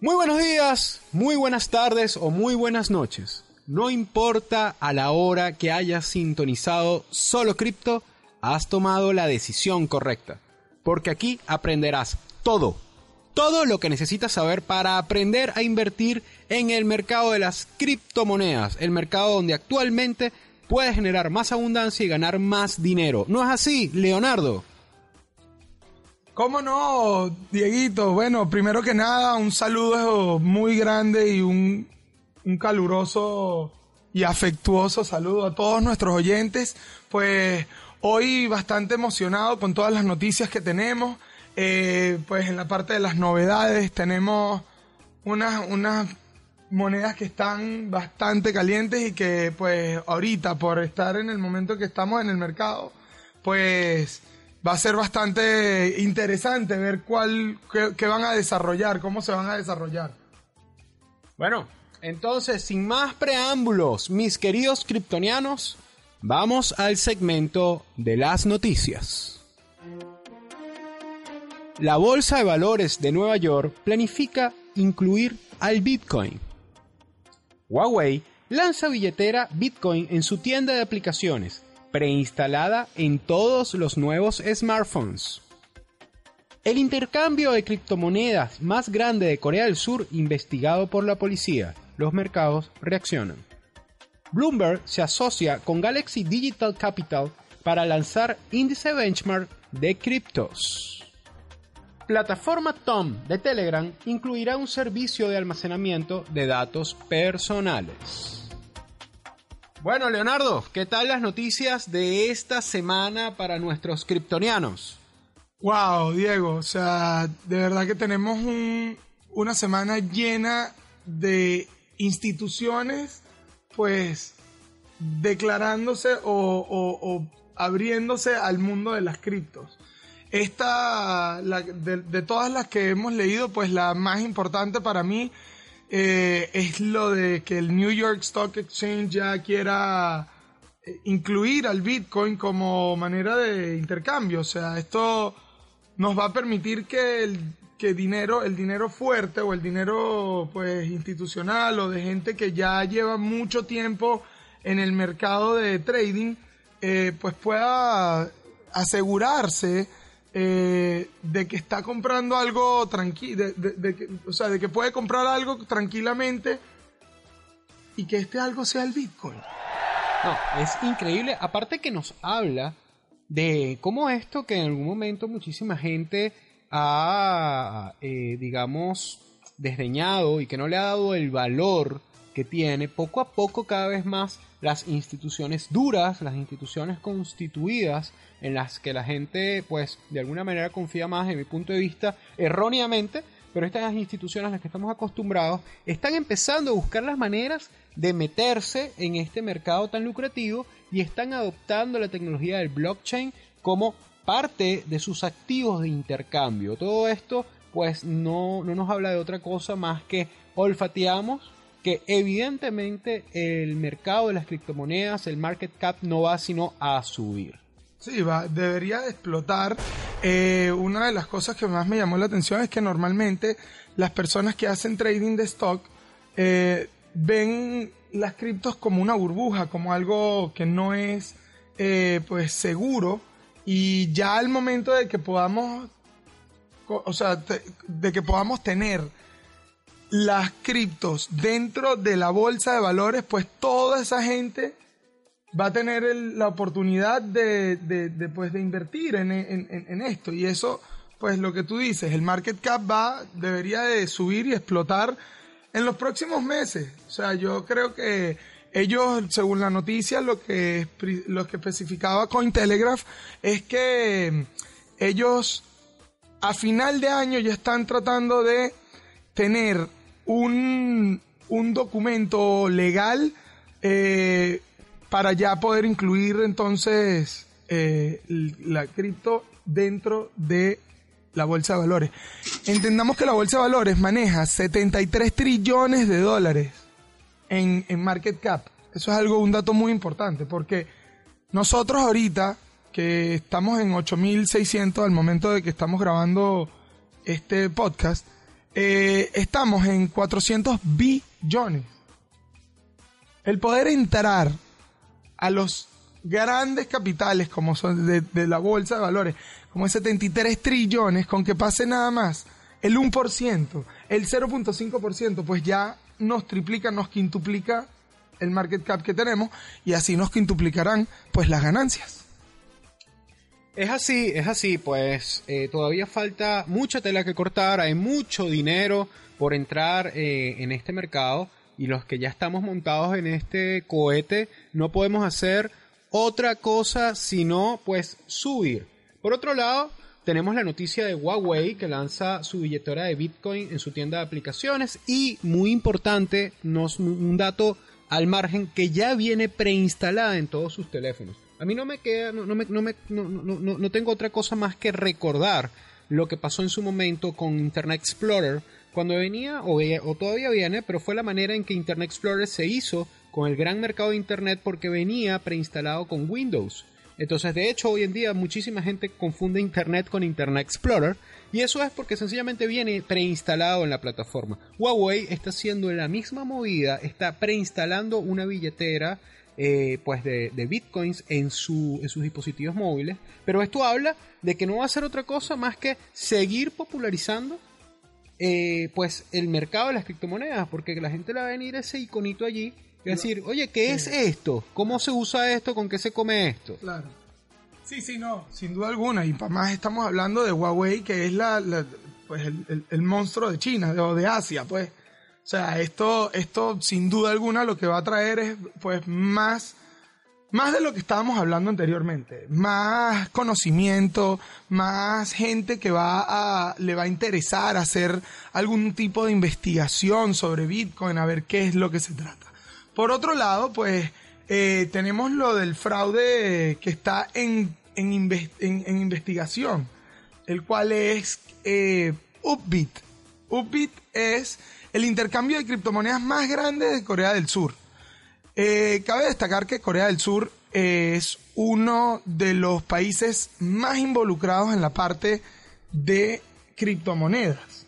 Muy buenos días, muy buenas tardes o muy buenas noches. No importa a la hora que hayas sintonizado solo cripto, has tomado la decisión correcta. Porque aquí aprenderás todo, todo lo que necesitas saber para aprender a invertir en el mercado de las criptomonedas, el mercado donde actualmente puedes generar más abundancia y ganar más dinero. ¿No es así, Leonardo? ¿Cómo no, Dieguito? Bueno, primero que nada, un saludo muy grande y un, un caluroso y afectuoso saludo a todos nuestros oyentes. Pues hoy bastante emocionado con todas las noticias que tenemos. Eh, pues en la parte de las novedades tenemos unas, unas monedas que están bastante calientes y que pues ahorita por estar en el momento que estamos en el mercado, pues va a ser bastante interesante ver cuál, qué, van a desarrollar, cómo se van a desarrollar. Bueno, entonces, sin más preámbulos, mis queridos kryptonianos, vamos al segmento de las noticias. La Bolsa de Valores de Nueva York planifica incluir al Bitcoin. Huawei lanza billetera Bitcoin en su tienda de aplicaciones preinstalada en todos los nuevos smartphones. El intercambio de criptomonedas más grande de Corea del Sur investigado por la policía. Los mercados reaccionan. Bloomberg se asocia con Galaxy Digital Capital para lanzar índice benchmark de criptos. Plataforma Tom de Telegram incluirá un servicio de almacenamiento de datos personales. Bueno, Leonardo, ¿qué tal las noticias de esta semana para nuestros kryptonianos? Wow, Diego, o sea, de verdad que tenemos una semana llena de instituciones, pues, declarándose o, abriéndose al mundo de las criptos. Esta, de, todas las que hemos leído, pues la más importante para mí eh, es lo de que el New York Stock Exchange ya quiera eh, incluir al Bitcoin como manera de intercambio. O sea, esto nos va a permitir que el que dinero, el dinero fuerte o el dinero pues institucional o de gente que ya lleva mucho tiempo en el mercado de trading, eh, pues pueda asegurarse eh, de que está comprando algo tranquilo, de, o sea, de que puede comprar algo tranquilamente y que este algo sea el Bitcoin. No, es increíble. Aparte que nos habla de cómo esto que en algún momento muchísima gente ha, eh, digamos, desdeñado y que no le ha dado el valor que tiene, poco a poco cada vez más las instituciones duras, las instituciones constituidas, en las que la gente, pues, de alguna manera confía más, en mi punto de vista, erróneamente, pero estas instituciones a las que estamos acostumbrados están empezando a buscar las maneras de meterse en este mercado tan lucrativo y están adoptando la tecnología del blockchain como parte de sus activos de intercambio. Todo esto pues no, no nos habla de otra cosa más que olfateamos que evidentemente el mercado de las criptomonedas, el market cap no va sino a subir. Sí, va, debería explotar. Eh, una de las cosas que más me llamó la atención es que normalmente las personas que hacen trading de stock eh, ven las criptos como una burbuja, como algo que no es eh, pues seguro y ya al momento de que podamos, o sea, de que podamos tener las criptos dentro de la bolsa de valores, pues toda esa gente va a tener la oportunidad de, de, pues, de invertir en, en, esto. Y eso, pues lo que tú dices, el market cap va, debería de subir y explotar en los próximos meses. O sea, yo creo que ellos, según la noticia, lo que, lo que especificaba Cointelegraph es que ellos a final de año ya están tratando de tener un, un documento legal eh, para ya poder incluir entonces eh, la cripto dentro de la bolsa de valores. Entendamos que la bolsa de valores maneja 73 trillones de dólares en, en market cap. Eso es algo, un dato muy importante, porque nosotros ahorita, que estamos en 8600 al momento de que estamos grabando este podcast, eh, estamos en 400 billones. El poder entrar a los grandes capitales como son de, la bolsa de valores, como es 73 trillones, con que pase nada más el 1%, el 0.5%, pues ya nos triplica, nos quintuplica el market cap que tenemos y así nos quintuplicarán pues las ganancias. Es así, es así, pues eh, todavía falta mucha tela que cortar, hay mucho dinero por entrar eh, en este mercado y los que ya estamos montados en este cohete no podemos hacer otra cosa sino pues subir. Por otro lado, tenemos la noticia de Huawei que lanza su billetera de Bitcoin en su tienda de aplicaciones y muy importante, nos, un dato al margen que ya viene preinstalada en todos sus teléfonos. A mí no me queda, no, no, me, no, no tengo otra cosa más que recordar lo que pasó en su momento con Internet Explorer cuando venía o, o, todavía viene, pero fue la manera en que Internet Explorer se hizo con el gran mercado de Internet porque venía preinstalado con Windows. Entonces, de hecho, hoy en día muchísima gente confunde Internet con Internet Explorer y eso es porque sencillamente viene preinstalado en la plataforma. Huawei está haciendo la misma movida, está preinstalando una billetera eh, pues de, de, bitcoins en, su, en sus dispositivos móviles. Pero esto habla de que no va a hacer otra cosa más que seguir popularizando eh, pues el mercado de las criptomonedas, porque la gente le va a venir ese iconito allí y decir, oye, ¿qué es esto? ¿Cómo se usa esto? ¿Con qué se come esto? Claro. Sí, sí, no, sin duda alguna. Y para más estamos hablando de Huawei, que es la, la pues el, el, el, monstruo de China o de Asia, pues. O sea, esto, esto sin duda alguna lo que va a traer es pues más, más de lo que estábamos hablando anteriormente. Más conocimiento, más gente que va a, le va a interesar hacer algún tipo de investigación sobre Bitcoin, a ver qué es lo que se trata. Por otro lado, pues eh, tenemos lo del fraude que está en, en, en investigación, el cual es eh, Upbit. Upbit es el intercambio de criptomonedas más grande de Corea del Sur. Eh, cabe destacar que Corea del Sur es uno de los países más involucrados en la parte de criptomonedas.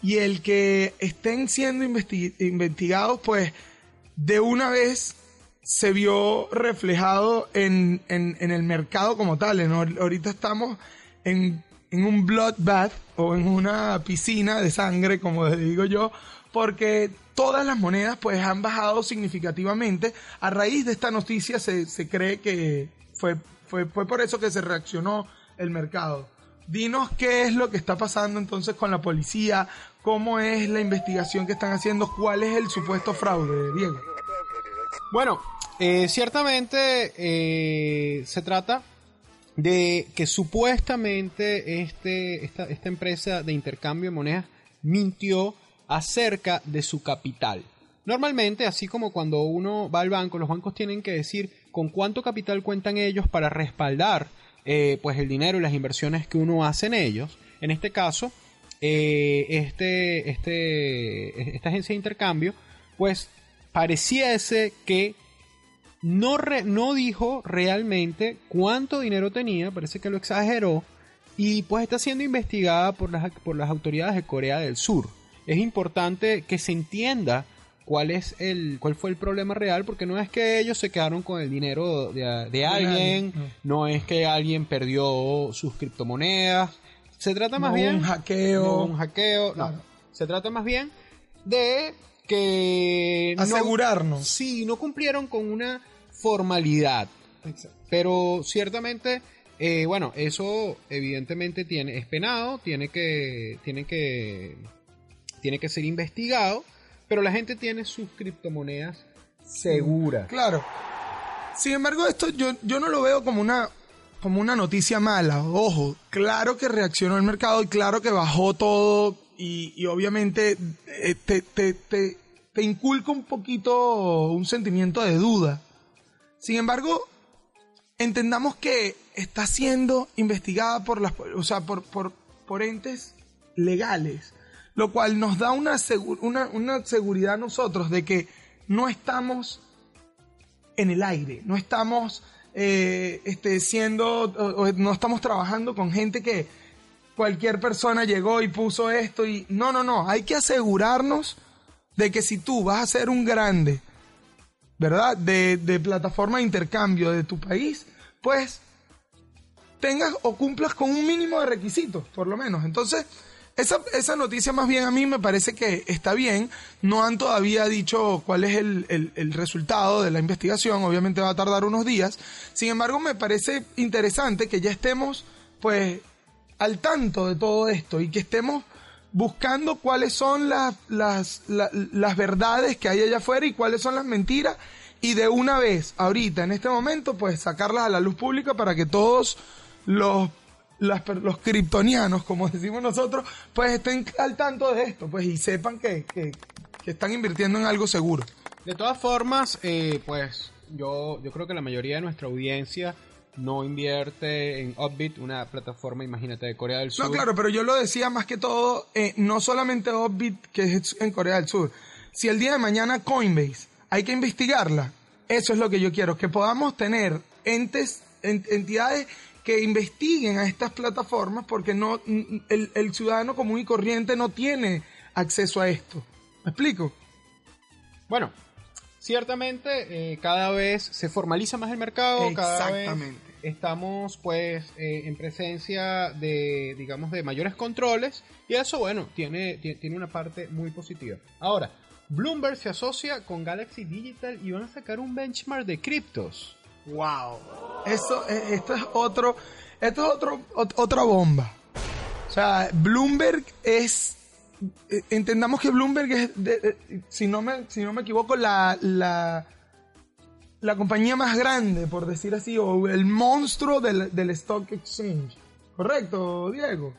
Y el que estén siendo investi investigados, pues de una vez se vio reflejado en, en, en el mercado como tal. Ahorita estamos en, en un bloodbath o en una piscina de sangre, como digo yo, porque todas las monedas pues han bajado significativamente. A raíz de esta noticia se, se cree que fue, fue, fue por eso que se reaccionó el mercado. Dinos qué es lo que está pasando entonces con la policía, cómo es la investigación que están haciendo, cuál es el supuesto fraude, Diego. Bueno, eh, ciertamente eh, se trata de que supuestamente este, esta, esta empresa de intercambio de monedas mintió acerca de su capital. Normalmente, así como cuando uno va al banco, los bancos tienen que decir con cuánto capital cuentan ellos para respaldar eh, pues el dinero y las inversiones que uno hace en ellos. En este caso, eh, este, este, esta agencia de intercambio, pues pareciese que no, re, no dijo realmente cuánto dinero tenía, parece que lo exageró, y pues está siendo investigada por las, por las autoridades de Corea del Sur. Es importante que se entienda cuál es el cuál fue el problema real porque no es que ellos se quedaron con el dinero de, de alguien no. no. es que alguien perdió sus criptomonedas se trata más no bien un hackeo no un hackeo claro. no se trata más bien de que asegurarnos no, sí no cumplieron con una formalidad Exacto. pero ciertamente eh, bueno eso evidentemente tiene es penado tiene que tiene que tiene que ser investigado pero la gente tiene sus criptomonedas seguras. Claro. Sin embargo, esto yo, yo no lo veo como una como una noticia mala. Ojo, claro que reaccionó el mercado y claro que bajó todo y, y obviamente eh, te, te, te, te inculca un poquito un sentimiento de duda. Sin embargo, entendamos que está siendo investigada por las, o sea, por, por, por entes legales, lo cual nos da una, una, seguridad a nosotros de que no estamos en el aire, no estamos eh, este, siendo, o- o no estamos trabajando con gente que cualquier persona llegó y puso esto y no, no, no, hay que asegurarnos de que si tú vas a ser un grande, ¿verdad? De, de plataforma de intercambio de tu país, pues tengas o cumplas con un mínimo de requisitos, por lo menos. Entonces, esa, esa noticia más bien a mí me parece que está bien. No han todavía dicho cuál es el, el- el resultado de la investigación. Obviamente va a tardar unos días. Sin embargo, me parece interesante que ya estemos, pues, al tanto de todo esto y que estemos buscando cuáles son las, las, la- las verdades que hay allá afuera y cuáles son las mentiras y de una vez, ahorita, en este momento, pues sacarlas a la luz pública para que todos los, las los kryptonianos, como decimos nosotros, pues estén al tanto de esto, pues y sepan que, que, que están invirtiendo en algo seguro. De todas formas, eh, pues yo, yo creo que la mayoría de nuestra audiencia no invierte en Upbit, una plataforma, imagínate, de Corea del Sur. No, claro, pero yo lo decía más que todo, eh, no solamente Upbit, que es en Corea del Sur. Si el día de mañana Coinbase hay que investigarla, eso es lo que yo quiero, que podamos tener entes, en- entidades que investiguen a estas plataformas porque no el, el ciudadano común y corriente no tiene acceso a esto. ¿Me explico? Bueno, ciertamente eh, cada vez se formaliza más el mercado, cada vez estamos pues eh, en presencia de, digamos, de mayores controles y eso, bueno, tiene, ti- tiene una parte muy positiva. Ahora, Bloomberg se asocia con Galaxy Digital y van a sacar un benchmark de criptos. Wow. Eso, eh, esto es otro, esto es otro, ot- otra bomba. O sea, Bloomberg es, eh, entendamos que Bloomberg es, de- si no me, si no me equivoco, la, la, la compañía más grande, por decir así, o el monstruo del, del stock exchange. ¿Correcto, Diego?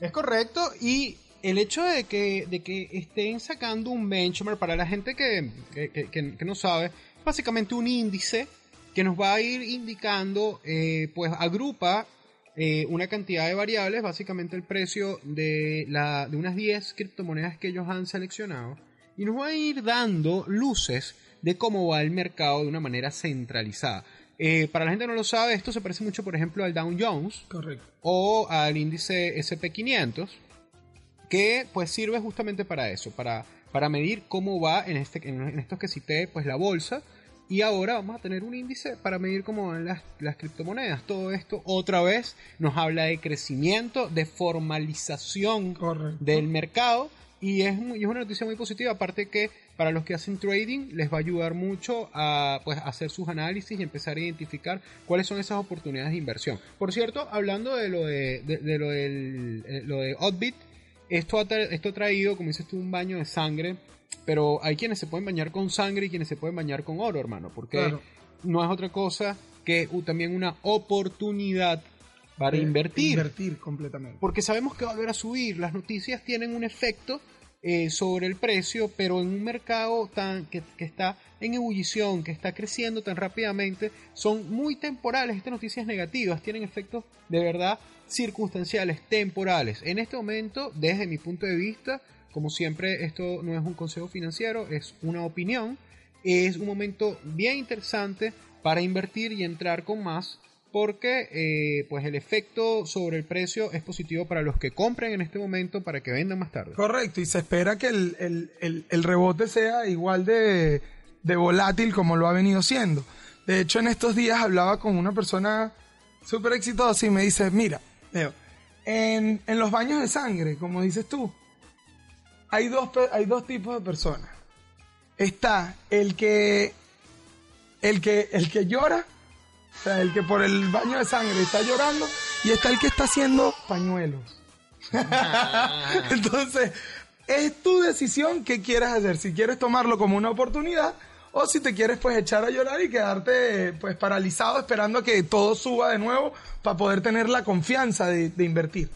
Es correcto y el hecho de que, de que estén sacando un benchmark para la gente que, que- que- que- no sabe, básicamente un índice que nos va a ir indicando, eh, pues agrupa eh, una cantidad de variables, básicamente el precio de, la, de unas 10 criptomonedas que ellos han seleccionado, y nos va a ir dando luces de cómo va el mercado de una manera centralizada. Eh, para la gente que no lo sabe, esto se parece mucho, por ejemplo, al Dow Jones, Correcto. o al índice SP500 que pues sirve justamente para eso, para, para medir cómo va en, este, en, estos que cité pues la bolsa y ahora vamos a tener un índice para medir cómo van las, las criptomonedas. Todo esto otra vez nos habla de crecimiento, de formalización Correcto. del mercado y es, muy- es una noticia muy positiva, aparte que para los que hacen trading les va a ayudar mucho a pues, hacer sus análisis y empezar a identificar cuáles son esas oportunidades de inversión. Por cierto, hablando de lo de, de- de lo, del, eh, lo de esto ha, esto ha traído, como dices tú, un baño de sangre, pero hay quienes se pueden bañar con sangre y quienes se pueden bañar con oro, hermano, porque Claro. no es otra cosa que uh, también una oportunidad para invertir Invertir completamente. porque sabemos que va a volver a subir. Las noticias tienen un efecto eh, sobre el precio, pero en un mercado tan que, que está en ebullición, que está creciendo tan rápidamente, son muy temporales. Estas noticias negativas tienen efectos de verdad circunstanciales, temporales. En este momento, desde mi punto de vista, como siempre, esto no es un consejo financiero, es una opinión. Es un momento bien interesante para invertir y entrar con más porque eh, pues el efecto sobre el precio es positivo para los que compren en este momento para que vendan más tarde. Correcto, y se espera que el, el- el- el rebote sea igual de, de volátil como lo ha venido siendo. De hecho, en estos días hablaba con una persona súper exitosa y me dice, mira, Leo, en, en los baños de sangre, como dices tú, hay dos, hay dos tipos de personas. Está el que, el que, el que llora, o sea, el que por el baño de sangre está llorando, y está el que está haciendo pañuelos. Entonces, es tu decisión qué quieres hacer. Si quieres tomarlo como una oportunidad o si te quieres pues echar a llorar y quedarte pues paralizado esperando a que todo suba de nuevo para poder tener la confianza de, invertir.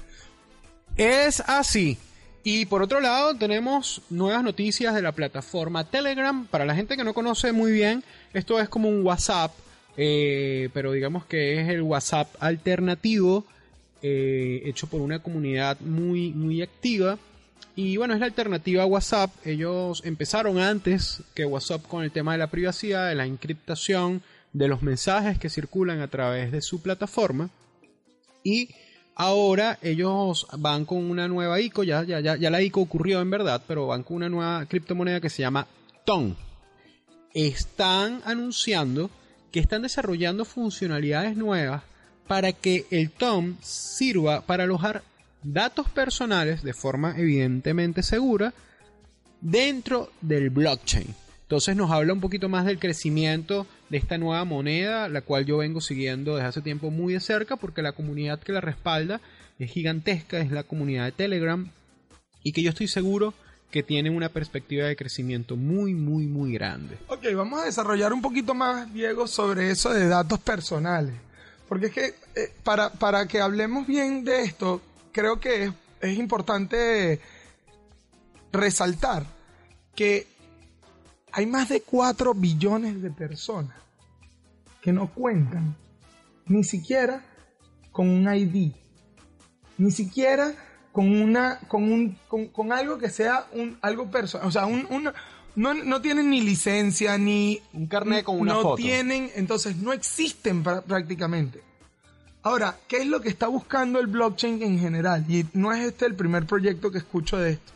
Es así. Y por otro lado, tenemos nuevas noticias de la plataforma Telegram. Para la gente que no conoce muy bien, esto es como un WhatsApp, eh, pero digamos que es el WhatsApp alternativo, eh, hecho por una comunidad muy, muy activa. Y bueno, es la alternativa a WhatsApp. Ellos empezaron antes que WhatsApp con el tema de la privacidad, de la encriptación de los mensajes que circulan a través de su plataforma. Y ahora ellos van con una nueva ICO, ya, ya, ya, ya la ICO ocurrió en verdad, pero van con una nueva criptomoneda que se llama TON. Están anunciando que están desarrollando funcionalidades nuevas para que el TOM sirva para alojar datos personales de forma evidentemente segura dentro del blockchain. Entonces nos habla un poquito más del crecimiento de esta nueva moneda, la cual yo vengo siguiendo desde hace tiempo muy de cerca porque la comunidad que la respalda es gigantesca, es la comunidad de Telegram y que yo estoy seguro que tiene una perspectiva de crecimiento muy, muy, muy grande. Ok, vamos a desarrollar un poquito más, Diego, sobre eso de datos personales. Porque es que eh, para, para que hablemos bien de esto, creo que es, es importante resaltar que hay más de 4 billones de personas que no cuentan ni siquiera con un ID, ni siquiera con una con un con, algo que sea un algo personal, o sea, un, no, no, tienen ni licencia ni un carnet con una no foto. tienen, entonces no existen prácticamente. Ahora, ¿qué es lo que está buscando el blockchain en general? Y no es este el primer proyecto que escucho de esto.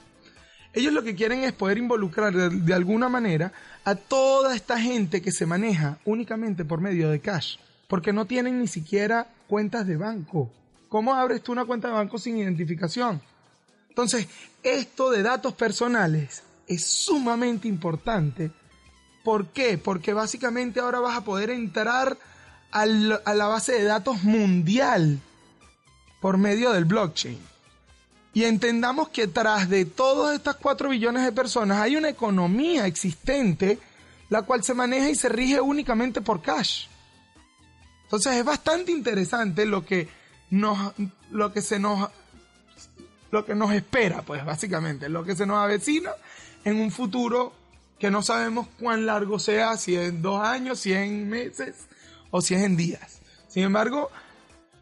Ellos lo que quieren es poder involucrar de, alguna manera a toda esta gente que se maneja únicamente por medio de cash, porque no tienen ni siquiera cuentas de banco. ¿Cómo abres tú una cuenta de banco sin identificación? Entonces, esto de datos personales es sumamente importante. ¿Por qué? Porque básicamente ahora vas a poder entrar a la base de datos mundial por medio del blockchain. Y entendamos que tras de todas estas 4 billones de personas hay una economía existente la cual se maneja y se rige únicamente por cash. Entonces es bastante interesante lo que nos, lo que se nos, lo que nos espera, pues básicamente, lo que se nos avecina en un futuro que no sabemos cuán largo sea, si en dos años, si en meses o si es en días. Sin embargo,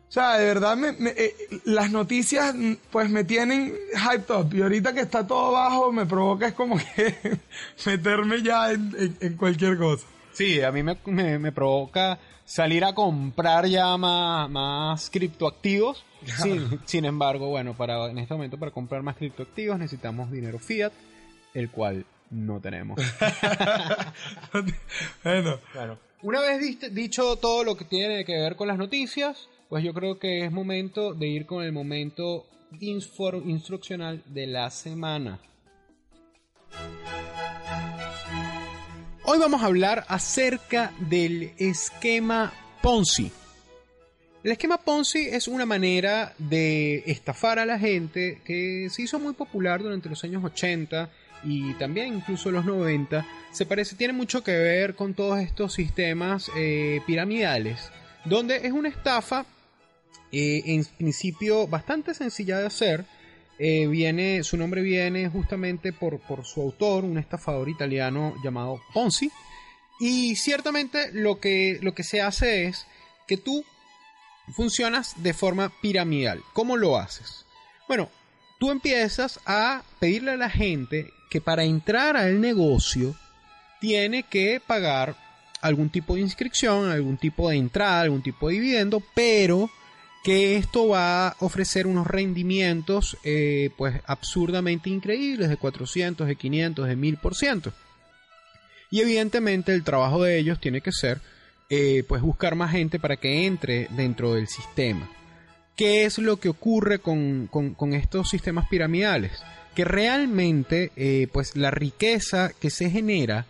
o sea, de verdad, me, eh, las noticias pues me tienen hyped up y ahorita que está todo bajo me provoca es como que meterme ya en, cualquier cosa. Sí, a mí me, me, provoca salir a comprar ya más, más criptoactivos. Sin, sin embargo, bueno, para en este momento para comprar más criptoactivos necesitamos dinero fiat, el cual no tenemos. bueno. Claro. Una vez dicho todo lo que tiene que ver con las noticias, pues yo creo que es momento de ir con el momento instruccional de la semana. Hoy vamos a hablar acerca del esquema Ponzi. El esquema Ponzi es una manera de estafar a la gente que se hizo muy popular durante los años 80 y también incluso los 90. Se parece, tiene mucho que ver con todos estos sistemas eh, piramidales, donde es una estafa eh, en principio bastante sencilla de hacer. Eh, viene, su nombre viene justamente por, por su autor, un estafador italiano llamado Ponzi. Y ciertamente lo que, lo que se hace es que tú funcionas de forma piramidal. ¿Cómo lo haces? Bueno, tú empiezas a pedirle a la gente que para entrar al negocio tiene que pagar algún tipo de inscripción, algún tipo de entrada, algún tipo de dividendo, pero que esto va a ofrecer unos rendimientos eh, pues absurdamente increíbles de 400, de 500, de 1000%. Y evidentemente el trabajo de ellos tiene que ser eh, pues buscar más gente para que entre dentro del sistema. ¿Qué es lo que ocurre con, estos sistemas piramidales? Que realmente eh, pues la riqueza que se genera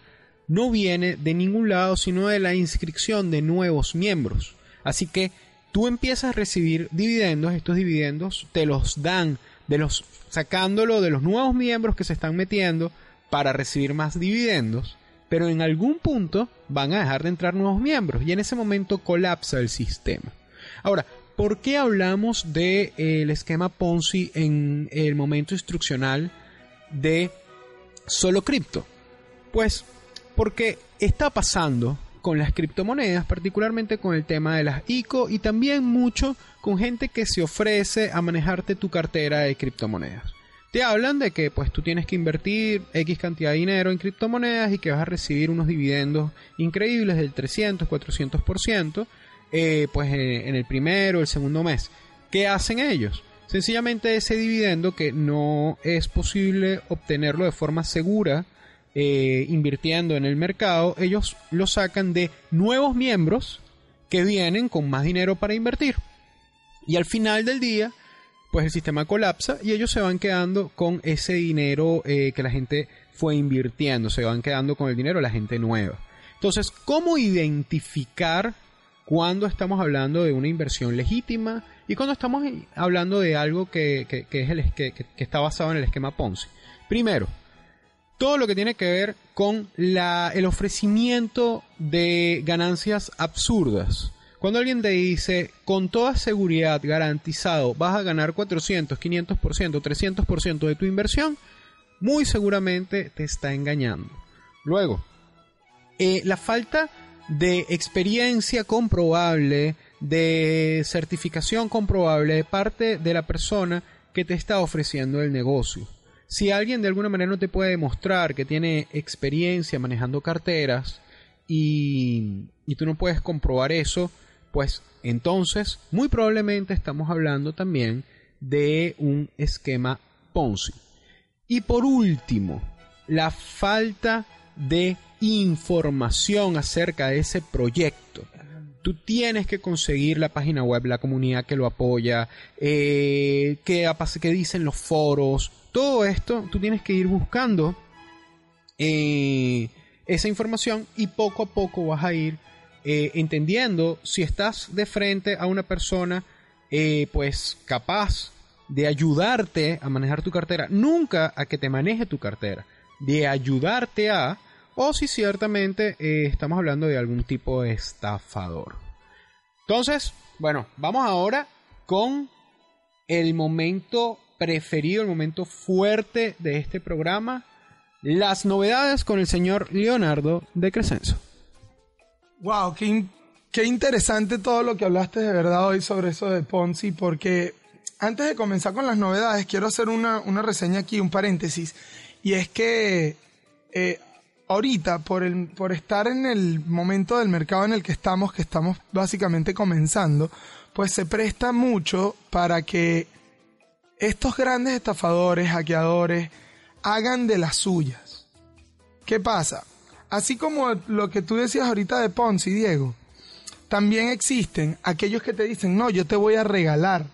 no viene de ningún lado sino de la inscripción de nuevos miembros. Así que tú empiezas a recibir dividendos, estos dividendos te los dan de los sacándolo de los nuevos miembros que se están metiendo para recibir más dividendos pero en algún punto van a dejar de entrar nuevos miembros y en ese momento colapsa el sistema. Ahora, ¿por qué hablamos del de, esquema Ponzi en el momento instruccional de solo cripto? Pues porque está pasando con las criptomonedas, particularmente con el tema de las ICO y también mucho con gente que se ofrece a manejarte tu cartera de criptomonedas. Te hablan de que pues tú tienes que invertir X cantidad de dinero en criptomonedas y que vas a recibir unos dividendos increíbles del 300, 400%, eh, pues en el primero o el segundo mes. ¿Qué hacen ellos? Sencillamente ese dividendo que no es posible obtenerlo de forma segura eh, invirtiendo en el mercado, ellos lo sacan de nuevos miembros que vienen con más dinero para invertir. Y al final del día, pues el sistema colapsa y ellos se van quedando con ese dinero eh, que la gente fue invirtiendo, se van quedando con el dinero de la gente nueva. Entonces, ¿cómo identificar cuando estamos hablando de una inversión legítima y cuando estamos hablando de algo que, es el, que, está basado en el esquema Ponzi? Primero, todo lo que tiene que ver con el ofrecimiento de ganancias absurdas. Cuando alguien te dice, con toda seguridad garantizado, vas a ganar 400, 500%, 300% de tu inversión, muy seguramente te está engañando. Luego, eh, la falta de experiencia comprobable, de certificación comprobable de parte de la persona que te está ofreciendo el negocio. Si alguien de alguna manera no te puede demostrar que tiene experiencia manejando carteras y, y tú no puedes comprobar eso, pues entonces muy probablemente estamos hablando también de un esquema Ponzi. Y por último, la falta de información acerca de ese proyecto. Tú tienes que conseguir la página web, la comunidad que lo apoya, eh, qué, dicen los foros, todo esto tú tienes que ir buscando eh, esa información y poco a poco vas a ir eh, entendiendo si estás de frente a una persona eh, pues capaz de ayudarte a manejar tu cartera, nunca a que te maneje tu cartera, de ayudarte a, o si ciertamente eh, estamos hablando de algún tipo de estafador. Entonces, bueno, vamos ahora con el momento preferido, el momento fuerte de este programa, las novedades con el señor Leonardo de Crescenzo. Wow, qué, interesante todo lo que hablaste de verdad hoy sobre eso de Ponzi, porque antes de comenzar con las novedades, quiero hacer una, reseña aquí, un paréntesis, y es que eh, ahorita, por, el, por estar en el momento del mercado en el que estamos, que estamos básicamente comenzando, pues se presta mucho para que estos grandes estafadores, hackeadores, hagan de las suyas. ¿Qué pasa? Así como lo que tú decías ahorita de Ponzi, Diego, también existen aquellos que te dicen, no, yo te voy a regalar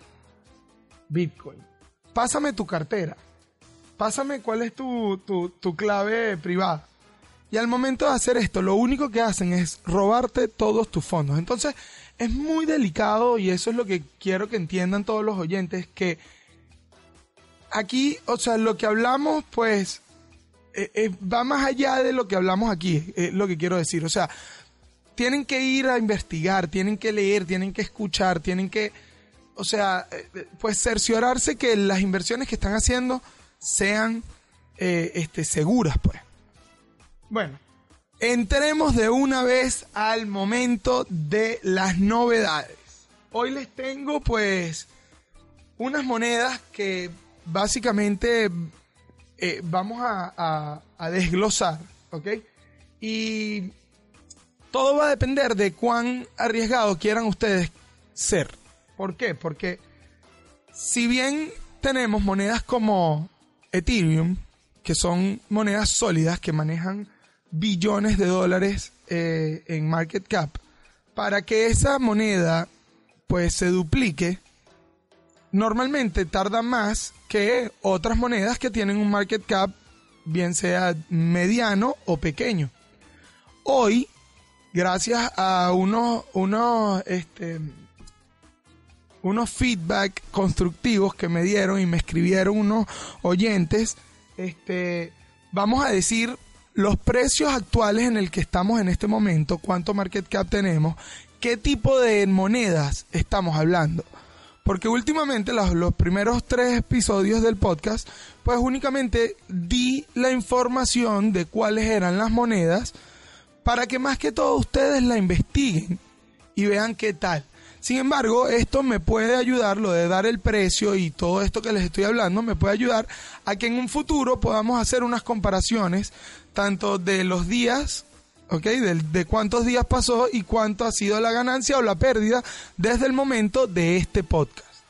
Bitcoin. Pásame tu cartera. Pásame cuál es tu, tu, clave privada. Y al momento de hacer esto, lo único que hacen es robarte todos tus fondos. Entonces, es muy delicado y eso es lo que quiero que entiendan todos los oyentes, que aquí, o sea, lo que hablamos, pues, eh, eh, va más allá de lo que hablamos aquí, es lo que quiero decir. O sea, tienen que ir a investigar, tienen que leer, tienen que escuchar, tienen que, o sea, eh, pues cerciorarse que las inversiones que están haciendo sean este, seguras, pues. Bueno, entremos de una vez al momento de las novedades. Hoy les tengo, pues, unas monedas que básicamente eh, vamos a, desglosar, ¿ok? Y todo va a depender de cuán arriesgado quieran ustedes ser. ¿Por qué? Porque si bien tenemos monedas como Ethereum, que son monedas sólidas que manejan billones de dólares eh, en market cap, para que esa moneda pues se duplique, normalmente tarda más que otras monedas que tienen un market cap bien sea mediano o pequeño. Hoy, gracias a unos, unos, este, unos feedback constructivos que me dieron y me escribieron unos oyentes, este, vamos a decir los precios actuales en el que estamos en este momento, cuánto market cap tenemos, qué tipo de monedas estamos hablando. Porque últimamente los, los, primeros tres episodios del podcast, pues únicamente di la información de cuáles eran las monedas para que más que todo ustedes la investiguen y vean qué tal. Sin embargo, esto me puede ayudar, lo de dar el precio y todo esto que les estoy hablando, me puede ayudar a que en un futuro podamos hacer unas comparaciones tanto de los días, ¿ok? De, cuántos días pasó y cuánto ha sido la ganancia o la pérdida desde el momento de este podcast.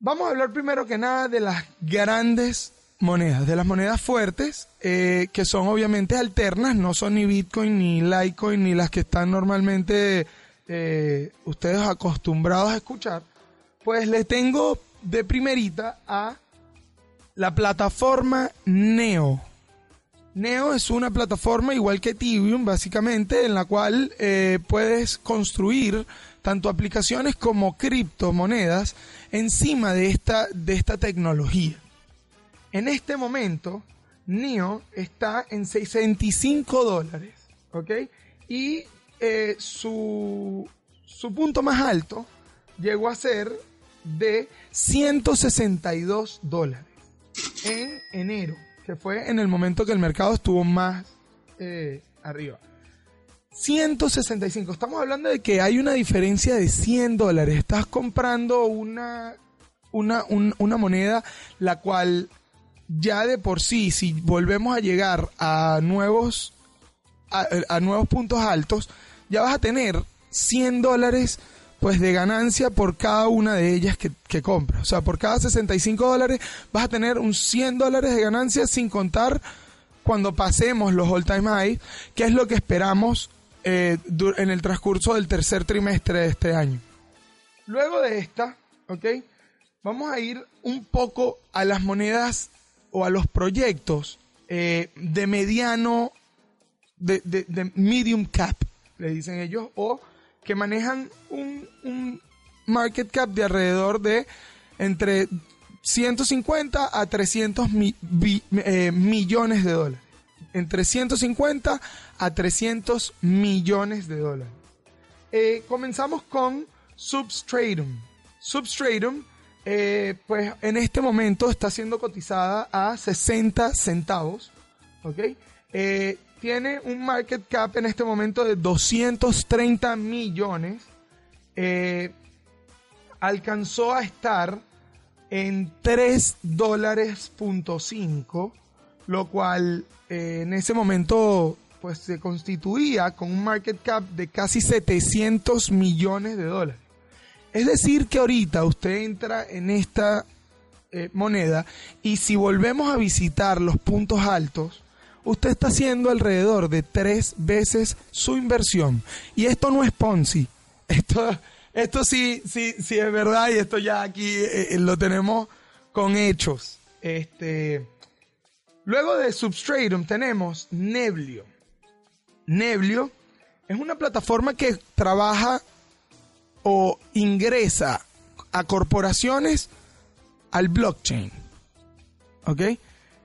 Vamos a hablar primero que nada de las grandes monedas, de las monedas fuertes, eh, que son obviamente alternas, no son ni Bitcoin, ni Litecoin, ni las que están normalmente eh, ustedes acostumbrados a escuchar, pues le tengo de primerita a la plataforma Neo. Neo es una plataforma igual que Tibium, básicamente, en la cual eh, puedes construir tanto aplicaciones como criptomonedas encima de esta, de esta tecnología. En este momento, Neo está en 65 dólares, ¿ok? Y eh, su, su punto más alto llegó a ser de 162 dólares en enero, que fue en el momento que el mercado estuvo más eh, arriba. 165. Estamos hablando de que hay una diferencia de 100 dólares. Estás comprando una, una, una moneda la cual ya de por sí, si volvemos a llegar a nuevos, a nuevos puntos altos, ya vas a tener 100 dólares pues de ganancia por cada una de ellas que, que compras. O sea, por cada 65 dólares vas a tener un 100 dólares de ganancia sin contar cuando pasemos los all time high, que es lo que esperamos eh, en el transcurso del tercer trimestre de este año. Luego de esta, ¿ok? Vamos a ir un poco a las monedas o a los proyectos eh, de mediano, de, de, de medium cap le dicen ellos, o que manejan un, market cap de alrededor de entre 150 a 300 eh, millones de dólares. Entre 150 a 300 millones de dólares. Eh, comenzamos con Substratum. Substratum, eh, pues en este momento está siendo cotizada a 60 centavos. ¿Ok? Tiene un market cap en este momento de 230 millones. Eh, alcanzó a estar en 3 dólares punto 5, lo cual eh, en ese momento pues se constituía con un market cap de casi 700 millones de dólares. Es decir, que ahorita usted entra en esta eh, moneda y si volvemos a visitar los puntos altos, usted está haciendo alrededor de tres veces su inversión. Y esto no es Ponzi. Esto, esto sí, sí, sí es verdad y esto ya aquí eh, eh, lo tenemos con hechos. Este, luego de Substratum tenemos Neblio. Neblio es una plataforma que trabaja o ingresa a corporaciones al blockchain. ¿Ok?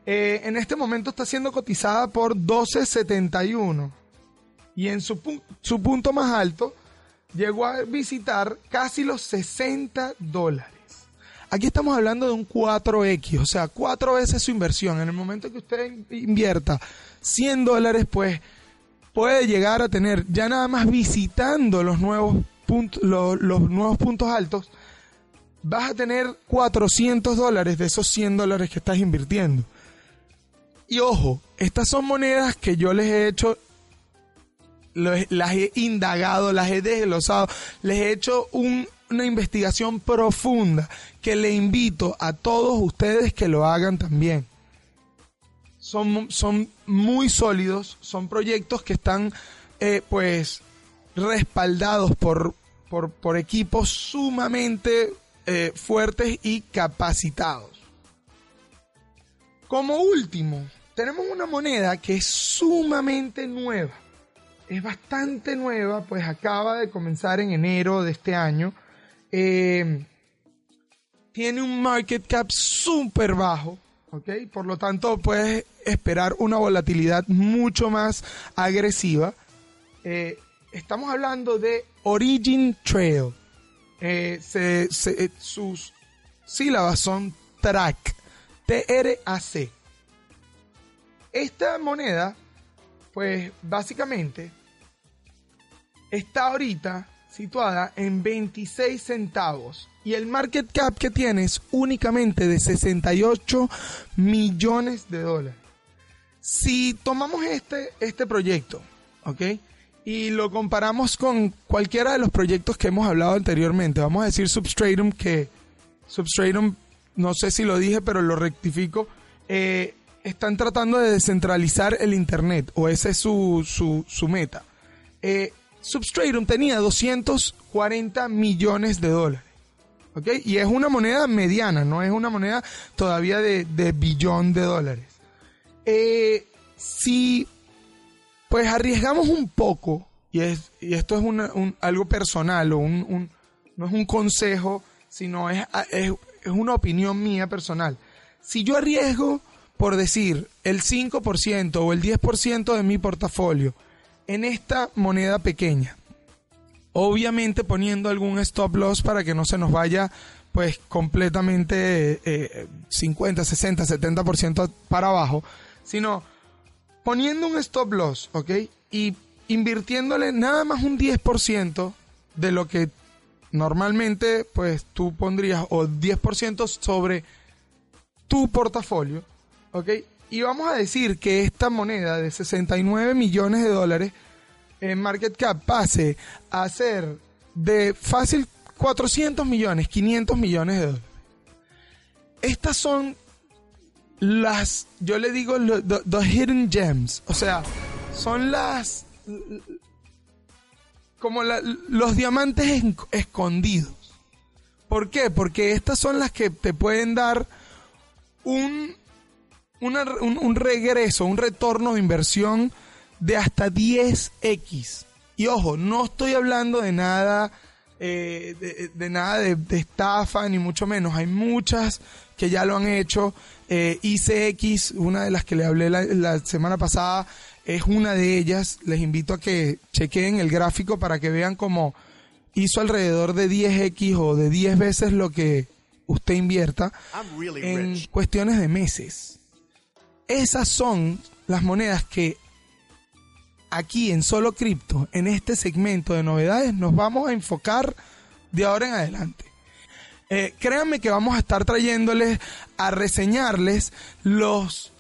Eh, en este momento está siendo cotizada por 12.71 y en su, su punto más alto llegó a visitar casi los 60 dólares. Aquí estamos hablando de un 4X, o sea, cuatro veces su inversión. En el momento que usted invierta 100 dólares, pues puede llegar a tener, ya nada más visitando los nuevos, puntos, los, los nuevos puntos altos, vas a tener 400 dólares de esos 100 dólares que estás invirtiendo. Y ojo, estas son monedas que yo les he hecho, las he indagado, las he desglosado, les he hecho una investigación profunda que le invito a todos ustedes que lo hagan también. Son, son muy sólidos, son proyectos que están eh, pues respaldados por, por, equipos sumamente eh, fuertes y capacitados. Como último, tenemos una moneda que es sumamente nueva. Es bastante nueva, pues acaba de comenzar en enero de este año. Eh, tiene un market cap súper bajo, ¿ok? Por lo tanto, puedes esperar una volatilidad mucho más agresiva. Eh, estamos hablando de Origin Trail. Eh, se- se- eh, sus sílabas son TRAC. T-R-A-C. Esta moneda, pues básicamente, está ahorita situada en 26 centavos y el market cap que tiene es únicamente de 68 millones de dólares. Si tomamos este, este proyecto, ¿ok? Y lo comparamos con cualquiera de los proyectos que hemos hablado anteriormente, vamos a decir Substratum, que Substratum, no sé si lo dije, pero lo rectifico, eh, están tratando de descentralizar el Internet, o esa es su, su, su meta. Eh, Substratum tenía 240 millones de dólares. ¿ok? Y es una moneda mediana, no es una moneda todavía de, de billón de dólares. Eh, si pues arriesgamos un poco, y, es, y esto es una- un- algo personal, o un, un- no es un consejo, sino es, es, es una opinión mía personal. Si yo arriesgo, por decir, el 5% o el 10% de mi portafolio en esta moneda pequeña, obviamente poniendo algún stop loss para que no se nos vaya pues completamente eh, 50, 60, 70% para abajo, sino poniendo un stop loss, ¿ok? Y invirtiéndole nada más un 10% de lo que normalmente pues tú pondrías o 10% sobre tu portafolio, ¿ok? Y vamos a decir que esta moneda de 69 millones de dólares en market cap pase a ser de fácil 400 millones, 500 millones de dólares. Estas son las, yo le digo, lo- the, the hidden gems. O sea, son las, como los diamantes escondidos. ¿Por qué? Porque estas son las que te pueden dar un, una- un, un regreso, un retorno de inversión de hasta 10x. Y ojo, no estoy hablando de nada, eh, de, de nada de, de estafa, ni mucho menos. Hay muchas que ya lo han hecho. Eh, ICX, una de las que le hablé la, la semana pasada, es una de ellas. Les invito a que chequeen el gráfico para que vean cómo hizo alrededor de 10x o de 10 veces lo que usted invierta really en cuestiones de meses. Esas son las monedas que aquí en Solo Cripto, en este segmento de novedades, nos vamos a enfocar de ahora en adelante. Eh, créanme que vamos a estar trayéndoles a reseñarles los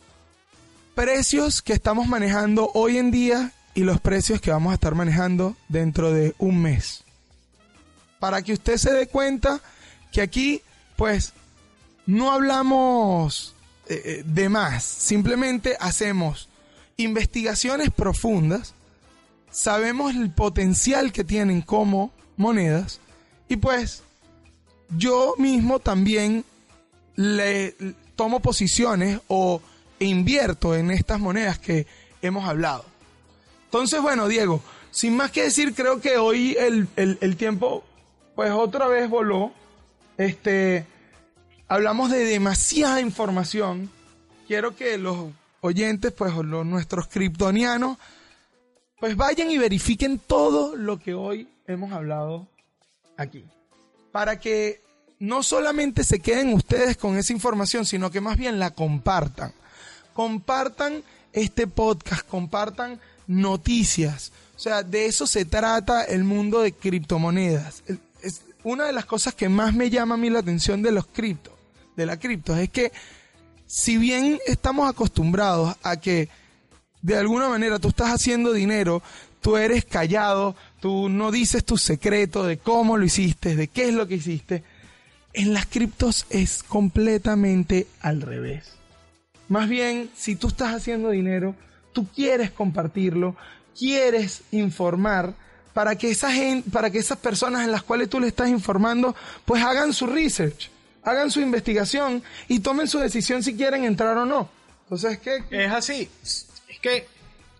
precios que estamos manejando hoy en día y los precios que vamos a estar manejando dentro de un mes. Para que usted se dé cuenta que aquí, pues, no hablamos eh, eh, de más, simplemente hacemos investigaciones profundas, sabemos el potencial que tienen como monedas y pues yo mismo también le tomo posiciones o invierto en estas monedas que hemos hablado. Entonces, bueno, Diego, sin más que decir, creo que hoy el, el- el tiempo, pues otra vez voló. Este, hablamos de demasiada información. Quiero que los oyentes, pues los, nuestros kryptonianos, pues vayan y verifiquen todo lo que hoy hemos hablado aquí. Para que no solamente se queden ustedes con esa información, sino que más bien la compartan. Compartan este podcast, compartan noticias. O sea, de eso se trata el mundo de criptomonedas. Es una de las cosas que más me llama a mí la atención de los criptos, de la cripto, es que si bien estamos acostumbrados a que de alguna manera tú estás haciendo dinero, tú eres callado, tú no dices tu secreto de cómo lo hiciste, de qué es lo que hiciste, en las criptos es completamente al revés. Más bien, si tú estás haciendo dinero, tú quieres compartirlo, quieres informar para que para que esas personas en las cuales tú le estás informando, pues hagan su research, hagan su investigación y tomen su decisión si quieren entrar o no. Entonces, ¿qué? Es así. Es que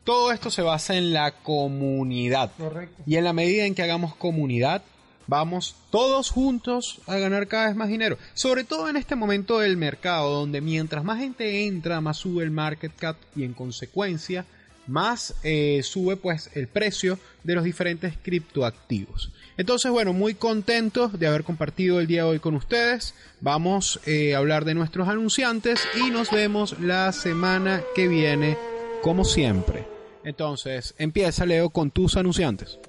todo esto se basa en la comunidad. Correcto. Y en la medida en que hagamos comunidad, vamos todos juntos a ganar cada vez más dinero. Sobre todo en este momento del mercado, donde mientras más gente entra, más sube el market cap y en consecuencia más eh, sube pues el precio de los diferentes criptoactivos. Entonces, bueno, muy contentos de haber compartido el día de hoy con ustedes. Vamos eh, a hablar de nuestros anunciantes y nos vemos la semana que viene, como siempre. Entonces, empieza Leo con tus anunciantes.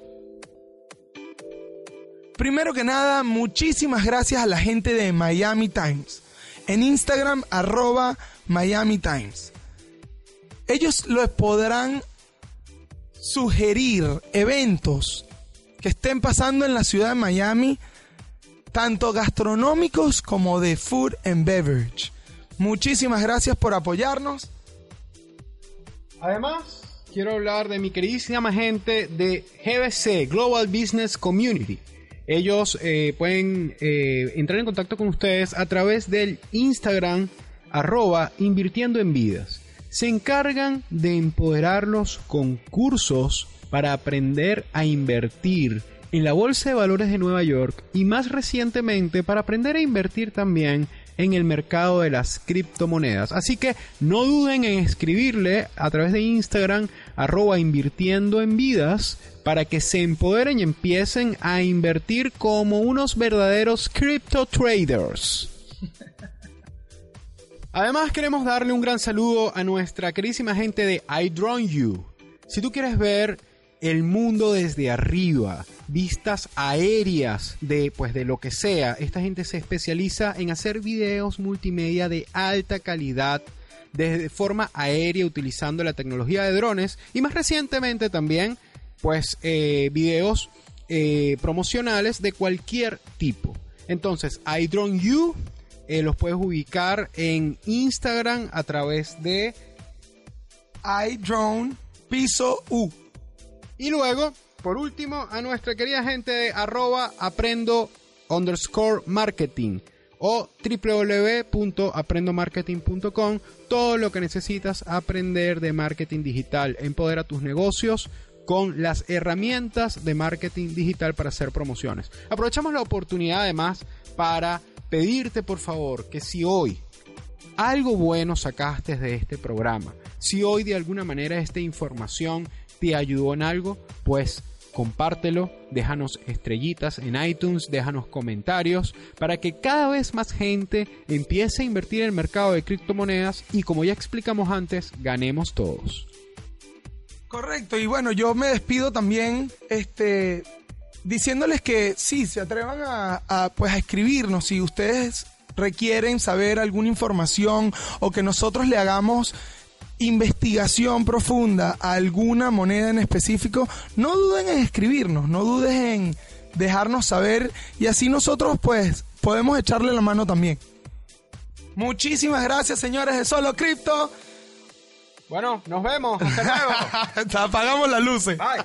Primero que nada, muchísimas gracias a la gente de Miami Times. En Instagram, arroba Miami Times. Ellos les podrán sugerir eventos que estén pasando en la ciudad de Miami, tanto gastronómicos como de food and beverage. Muchísimas gracias por apoyarnos. Además, quiero hablar de mi queridísima gente de GBC, Global Business Community. Ellos eh, pueden eh, entrar en contacto con ustedes a través del Instagram arroba invirtiendo en vidas. Se encargan de empoderarlos con cursos para aprender a invertir en la Bolsa de Valores de Nueva York y más recientemente para aprender a invertir también en el mercado de las criptomonedas. Así que no duden en escribirle a través de Instagram arroba invirtiendo en vidas para que se empoderen y empiecen a invertir como unos verdaderos crypto traders. Además queremos darle un gran saludo a nuestra queridísima gente de iDrone Si tú quieres ver el mundo desde arriba, vistas aéreas de pues de lo que sea. Esta gente se especializa en hacer videos multimedia de alta calidad de forma aérea utilizando la tecnología de drones y más recientemente también pues eh, videos eh, promocionales de cualquier tipo. Entonces, iDrone You eh, los puedes ubicar en Instagram a través de iDrone Piso U. Y luego, por último, a nuestra querida gente de arroba aprendo underscore marketing o www.aprendomarketing.com, todo lo que necesitas aprender de marketing digital. Empodera tus negocios con las herramientas de marketing digital para hacer promociones. Aprovechamos la oportunidad además para pedirte por favor que si hoy algo bueno sacaste de este programa, si hoy de alguna manera esta información te ayudó en algo, pues compártelo, déjanos estrellitas en iTunes, déjanos comentarios para que cada vez más gente empiece a invertir en el mercado de criptomonedas y como ya explicamos antes, ganemos todos. Correcto, y bueno, yo me despido también este, diciéndoles que sí, se atrevan a, pues, a escribirnos si ustedes requieren saber alguna información o que nosotros le hagamos investigación profunda a alguna moneda en específico, no duden en escribirnos, no dudes en dejarnos saber y así nosotros pues podemos echarle la mano también. Muchísimas gracias señores de Solo Cripto. Bueno, nos vemos. Hasta luego. Apagamos las luces. Bye.